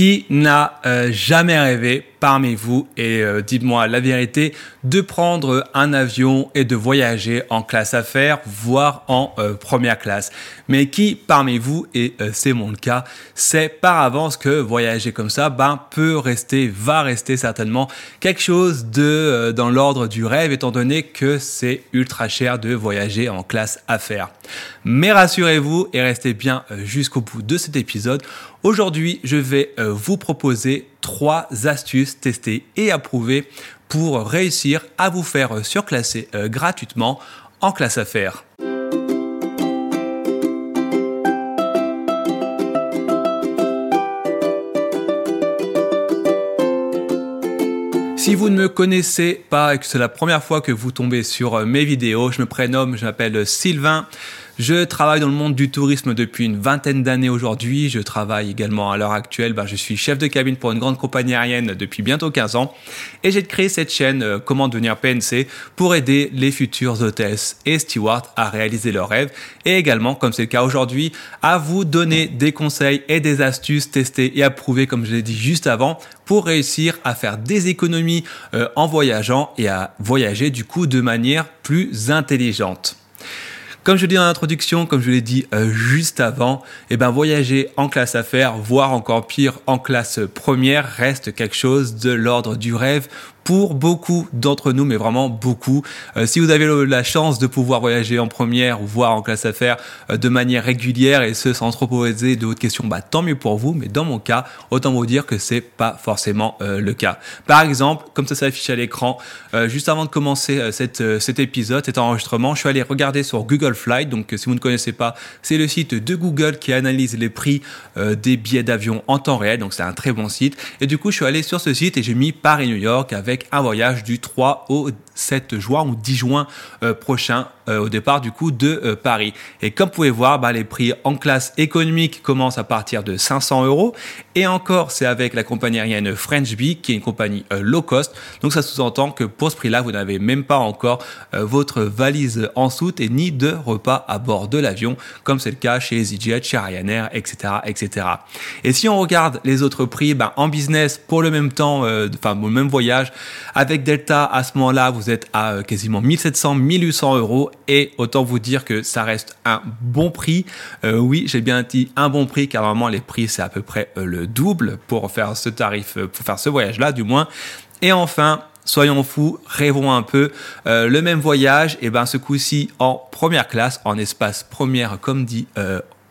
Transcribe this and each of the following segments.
Qui n'a euh, jamais rêvé parmi vous, et euh, dites-moi la vérité, de prendre un avion et de voyager en classe affaires, voire en euh, première classe Mais qui parmi vous, et c'est mon cas, sait par avance que voyager comme ça ben, peut rester, va rester certainement quelque chose de dans l'ordre du rêve, étant donné que c'est ultra cher de voyager en classe affaires. Mais rassurez-vous et restez bien jusqu'au bout de cet épisode. Aujourd'hui, je vais euh, vous proposer trois astuces testées et approuvées pour réussir à vous faire surclasser euh, gratuitement en classe affaires. Si vous ne me connaissez pas et que c'est la première fois que vous tombez sur euh, mes vidéos, je me prénomme, je m'appelle Sylvain. Je travaille dans le monde du tourisme depuis une vingtaine d'années aujourd'hui. Je travaille également à l'heure actuelle. Ben, je suis chef de cabine pour une grande compagnie aérienne depuis bientôt 15 ans. Et j'ai créé cette chaîne euh, Comment devenir PNC pour aider les futurs hôtesses et stewards à réaliser leurs rêves. Et également, comme c'est le cas aujourd'hui, à vous donner des conseils et des astuces testées et approuvées, comme je l'ai dit juste avant, pour réussir à faire des économies euh, en voyageant et à voyager du coup de manière plus intelligente. Comme je l'ai dit dans l'introduction, comme je l'ai dit euh, juste avant, eh ben voyager en classe affaires, voire encore pire en classe première, reste quelque chose de l'ordre du rêve pour beaucoup d'entre nous, mais vraiment beaucoup. Euh, si vous avez la chance de pouvoir voyager en première ou voir en classe affaires euh, de manière régulière et ce sans trop poser de hautes questions, bah tant mieux pour vous. Mais dans mon cas, autant vous dire que c'est pas forcément euh, le cas. Par exemple, comme ça s'affiche à l'écran, juste avant de commencer cette, cet épisode, cet enregistrement, je suis allé regarder sur Google Flight. Donc, si vous ne connaissez pas, c'est le site de Google qui analyse les prix des billets d'avion en temps réel. Donc, c'est un très bon site. Et du coup, je suis allé sur ce site et j'ai mis Paris-New York avec un voyage du 3 au 7 juin ou 10 juin euh, prochain euh, au départ du coup de euh, Paris. Et comme vous pouvez voir, bah, les prix en classe économique commencent à partir de 500 euros. Et encore, c'est avec la compagnie aérienne French Bee, qui est une compagnie low cost. Donc ça sous-entend que pour ce prix-là, vous n'avez même pas encore votre valise en soute et ni de repas à bord de l'avion, comme c'est le cas chez EasyJet, chez Ryanair, etc., etc. Et si on regarde les autres prix, bah, en business pour le même temps, enfin le même voyage, avec Delta à ce moment-là, vous êtes à quasiment 1700, 1800 euros et autant vous dire que ça reste un bon prix. Euh, oui, j'ai bien dit un bon prix car normalement les prix c'est à peu près euh, le double pour faire ce tarif, euh, pour faire ce voyage-là du moins. Et enfin, soyons fous, rêvons un peu. le même voyage, et ben ce coup-ci en première classe, en espace première, comme dit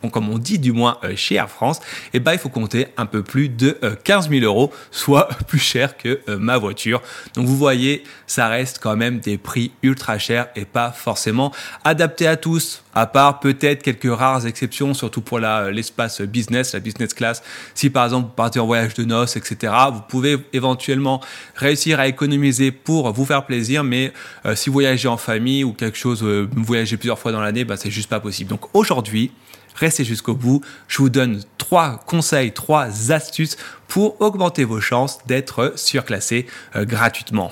comme on dit du moins euh, chez Air France, eh ben, il faut compter un peu plus de 15 euh, 000 euros, soit plus cher que euh, ma voiture. Donc vous voyez, ça reste quand même des prix ultra chers et pas forcément adaptés à tous, à part peut-être quelques rares exceptions, surtout pour l'espace business, la business class. Si par exemple vous partez en voyage de noces, etc., vous pouvez éventuellement réussir à économiser pour vous faire plaisir, mais si vous voyagez en famille ou quelque chose, vous voyagez plusieurs fois dans l'année, ben, c'est juste pas possible. Donc aujourd'hui, Restez jusqu'au bout. Je vous donne trois conseils, trois astuces pour augmenter vos chances d'être surclassé euh, gratuitement.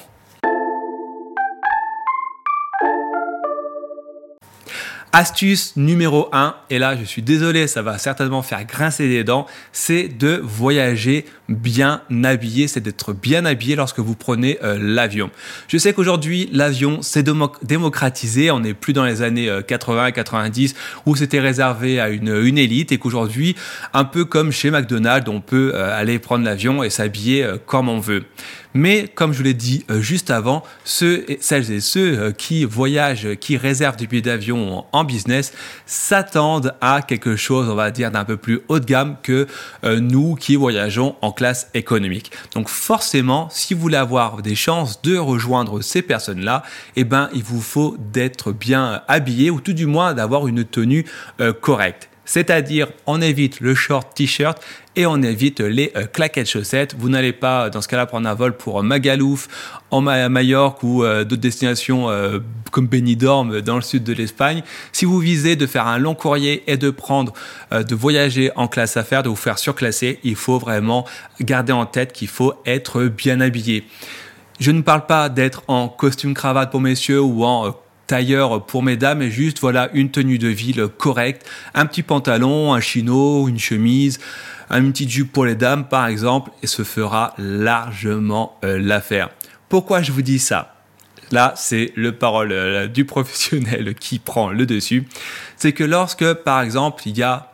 Astuce numéro 1, et là je suis désolé, ça va certainement faire grincer des dents, c'est de voyager bien habillé, c'est d'être bien habillé lorsque vous prenez euh, l'avion. Je sais qu'aujourd'hui l'avion s'est démocratisé, on n'est plus dans les années 80 et 90 où c'était réservé à une, élite et qu'aujourd'hui, un peu comme chez McDonald's, on peut euh, aller prendre l'avion et s'habiller euh, comme on veut. Mais comme je vous l'ai dit euh, juste avant, ceux, celles et ceux euh, qui voyagent, qui réservent des billets d'avion en business, s'attendent à quelque chose, on va dire, d'un peu plus haut de gamme que euh, nous qui voyageons en classe économique. Donc forcément, si vous voulez avoir des chances de rejoindre ces personnes-là, eh ben, il vous faut d'être bien habillé ou tout du moins d'avoir une tenue correcte. C'est-à-dire, on évite le short t-shirt et on évite les euh, claquettes chaussettes. Vous n'allez pas, dans ce cas-là, prendre un vol pour Magalouf, en Majorque ou euh, d'autres destinations euh, comme Benidorm dans le sud de l'Espagne. Si vous visez de faire un long courrier et de prendre, de voyager en classe affaires, de vous faire surclasser, il faut vraiment garder en tête qu'il faut être bien habillé. Je ne parle pas d'être en costume cravate pour messieurs ou en tailleur pour mesdames et juste voilà une tenue de ville correcte, un petit pantalon, un chino, une chemise, un petit jupe pour les dames par exemple et ce fera largement euh, l'affaire. Pourquoi je vous dis ça? Là, c'est le parole euh, du professionnel qui prend le dessus. C'est que lorsque, par exemple, il y a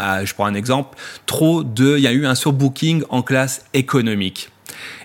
euh, je prends un exemple, trop de, il y a eu un surbooking en classe économique.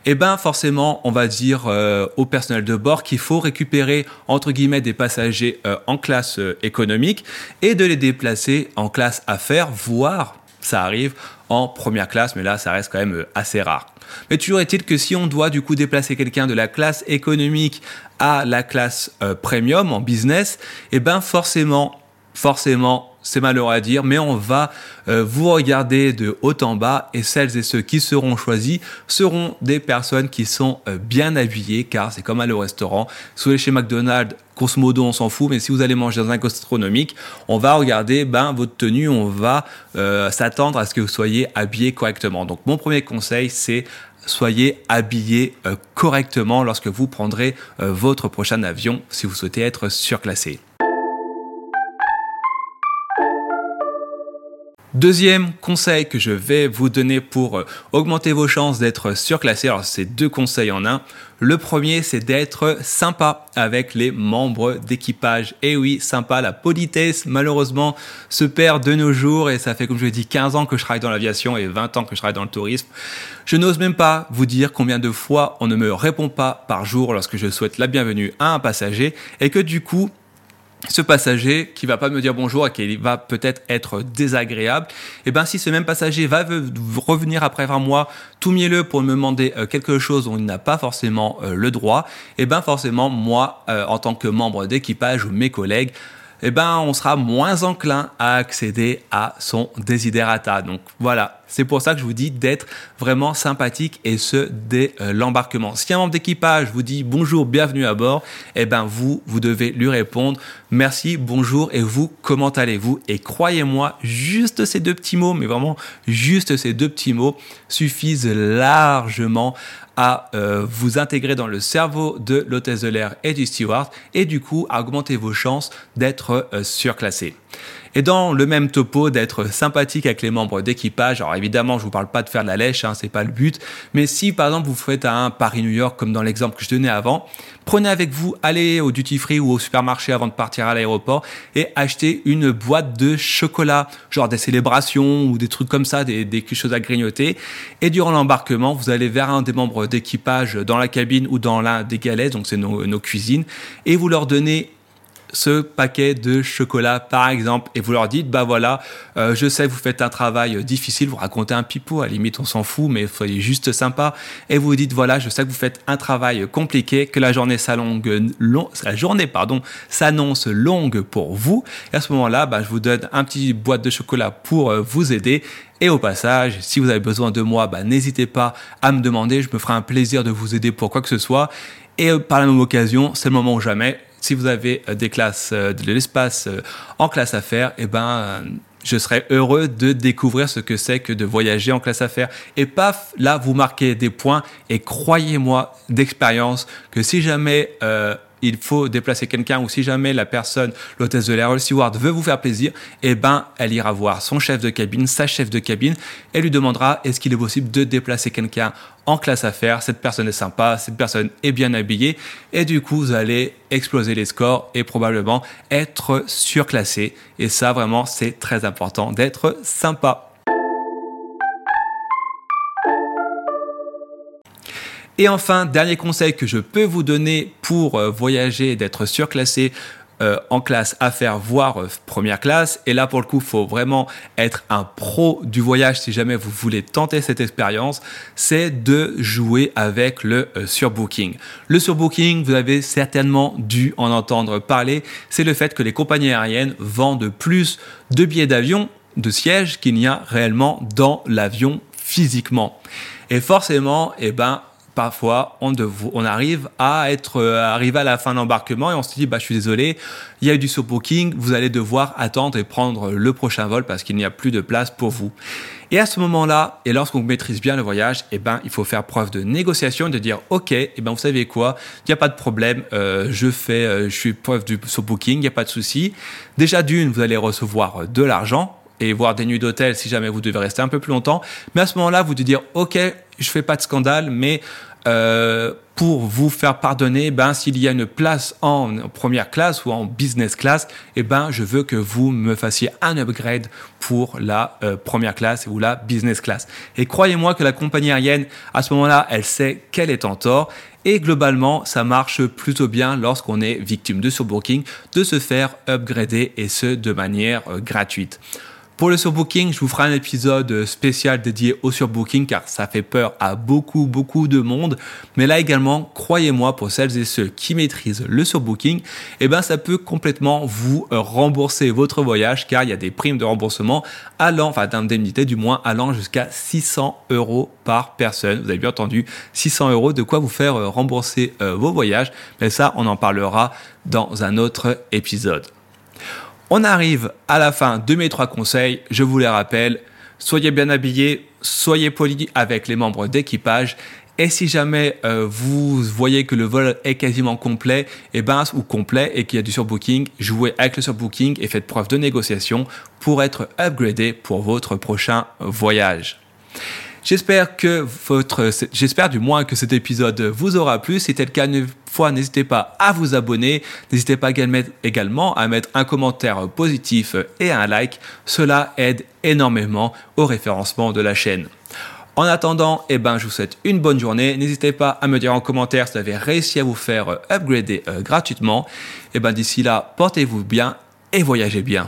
Eh ben forcément, on va dire euh, au personnel de bord qu'il faut récupérer entre guillemets des passagers euh, en classe économique et de les déplacer en classe affaires, voire ça arrive en première classe, mais là ça reste quand même assez rare. Mais toujours est-il que si on doit du coup déplacer quelqu'un de la classe économique à la classe premium en business, eh ben forcément, forcément c'est malheureux à dire, mais on va euh, vous regarder de haut en bas et celles et ceux qui seront choisis seront des personnes qui sont euh, bien habillées car c'est comme aller au restaurant. Si chez McDonald's, grosso modo on s'en fout, mais si vous allez manger dans un gastronomique, on va regarder ben, votre tenue, on va euh, s'attendre à ce que vous soyez habillé correctement. Donc mon premier conseil c'est soyez habillé correctement lorsque vous prendrez votre prochain avion si vous souhaitez être surclassé. Deuxième conseil que je vais vous donner pour euh, augmenter vos chances d'être surclassé, alors c'est deux conseils en un. Le premier, c'est d'être sympa avec les membres d'équipage. Et oui, sympa, la politesse, malheureusement, se perd de nos jours et ça fait, comme je l'ai dit, 15 ans que je travaille dans l'aviation et 20 ans que je travaille dans le tourisme. Je n'ose même pas vous dire combien de fois on ne me répond pas par jour lorsque je souhaite la bienvenue à un passager et que du coup, ce passager qui va pas me dire bonjour et qui va peut-être être désagréable, et eh ben si ce même passager va revenir après un mois tout mielleux pour me demander euh, quelque chose dont il n'a pas forcément euh, le droit, et eh ben forcément moi euh, en tant que membre d'équipage ou mes collègues eh ben, on sera moins enclin à accéder à son desiderata. Donc voilà, c'est pour ça que je vous dis d'être vraiment sympathique et ce dès euh, l'embarquement. Si un membre d'équipage vous dit bonjour, bienvenue à bord, eh ben vous, vous devez lui répondre merci, bonjour et vous, comment allez-vous? Et croyez-moi, juste ces deux petits mots, mais vraiment juste ces deux petits mots suffisent largement à euh, vous intégrer dans le cerveau de l'hôtesse de l'air et du steward et du coup augmenter vos chances d'être euh, surclassé. Et dans le même topo, d'être sympathique avec les membres d'équipage. Alors évidemment, je vous parle pas de faire de la lèche, hein, c'est pas le but. Mais si par exemple vous faites un Paris-New York comme dans l'exemple que je donnais avant, prenez avec vous, allez au duty free ou au supermarché avant de partir à l'aéroport et achetez une boîte de chocolat, genre des célébrations ou des trucs comme ça, des, des choses à grignoter. Et durant l'embarquement, vous allez vers un des membres d'équipage dans la cabine ou dans l'un des galets, donc c'est nos, nos cuisines, et vous leur donnez ce paquet de chocolat par exemple. Et vous leur dites bah voilà euh, je sais que vous faites un travail difficile vous racontez un pipeau à la limite on s'en fout mais soyez juste sympa. Et vous dites voilà je sais que vous faites un travail compliqué que la journée s'annonce longue pour vous. Et à ce moment là bah, je vous donne un petit boîte de chocolat pour euh, vous aider. Et au passage, si vous avez besoin de moi, bah, n'hésitez pas à me demander, je me ferai un plaisir de vous aider pour quoi que ce soit. Et euh, par la même occasion, c'est le moment ou jamais, si vous avez euh, des classes, euh, de l'espace euh, en classe affaires, eh ben, je serais heureux de découvrir ce que c'est que de voyager en classe affaires. Et paf, là, vous marquez des points. Et croyez-moi d'expérience que si jamais il faut déplacer quelqu'un ou si jamais la personne, l'hôtesse de l'air, le steward veut vous faire plaisir, eh ben, elle ira voir son chef de cabine, sa chef de cabine, et lui demandera est-ce qu'il est possible de déplacer quelqu'un en classe affaires? Cette personne est sympa, cette personne est bien habillée, et du coup, vous allez exploser les scores et probablement être surclassé. Et ça, vraiment, c'est très important d'être sympa. Et enfin, dernier conseil que je peux vous donner pour euh, voyager d'être surclassé euh, en classe affaires, voire euh, première classe. Et là, pour le coup, faut vraiment être un pro du voyage si jamais vous voulez tenter cette expérience. C'est de jouer avec le surbooking. Le surbooking, vous avez certainement dû en entendre parler. C'est le fait que les compagnies aériennes vendent plus de billets d'avion, de sièges qu'il n'y a réellement dans l'avion physiquement. Et forcément, eh ben, parfois on, on arrive à être euh, arrivé à la fin de l'embarquement et on se dit bah je suis désolé, il y a eu du surbooking, vous allez devoir attendre et prendre le prochain vol parce qu'il n'y a plus de place pour vous. Et à ce moment-là, et lorsqu'on maîtrise bien le voyage, eh ben, il faut faire preuve de négociation, de dire, OK, eh ben, vous savez quoi, il n'y a pas de problème, euh, je fais, euh, je suis preuve du surbooking, il n'y a pas de souci. Déjà d'une, vous allez recevoir de l'argent, et voir des nuits d'hôtel si jamais vous devez rester un peu plus longtemps. Mais à ce moment-là, vous devez dire, OK, je fais pas de scandale, mais euh, pour vous faire pardonner, ben s'il y a une place en première classe ou en business class, eh ben je veux que vous me fassiez un upgrade pour la euh, première classe ou la business class. Et croyez-moi que la compagnie aérienne à ce moment-là, elle sait qu'elle est en tort et globalement, ça marche plutôt bien lorsqu'on est victime de surbooking de se faire upgrader et ce de manière euh, gratuite. Pour le surbooking, je vous ferai un épisode spécial dédié au surbooking car ça fait peur à beaucoup, beaucoup de monde. Mais là également, croyez-moi, pour celles et ceux qui maîtrisent le surbooking, eh ben, ça peut complètement vous rembourser votre voyage car il y a des primes de remboursement allant, enfin d'indemnité du moins, allant jusqu'à 600 euros par personne. Vous avez bien entendu, 600 euros, de quoi vous faire rembourser euh, vos voyages. Mais ça, on en parlera dans un autre épisode. On arrive à la fin de mes trois conseils. Je vous les rappelle. Soyez bien habillés, soyez polis avec les membres d'équipage. Et si jamais euh, vous voyez que le vol est quasiment complet, et eh ben, ou complet et qu'il y a du surbooking, jouez avec le surbooking et faites preuve de négociation pour être upgradé pour votre prochain voyage. J'espère que votre, j'espère du moins que cet épisode vous aura plu. Si tel cas, une fois, n'hésitez pas à vous abonner. N'hésitez pas également à mettre un commentaire positif et un like. Cela aide énormément au référencement de la chaîne. En attendant, eh ben, je vous souhaite une bonne journée. N'hésitez pas à me dire en commentaire si vous avez réussi à vous faire upgrader euh, gratuitement. Eh ben, d'ici là, portez-vous bien et voyagez bien.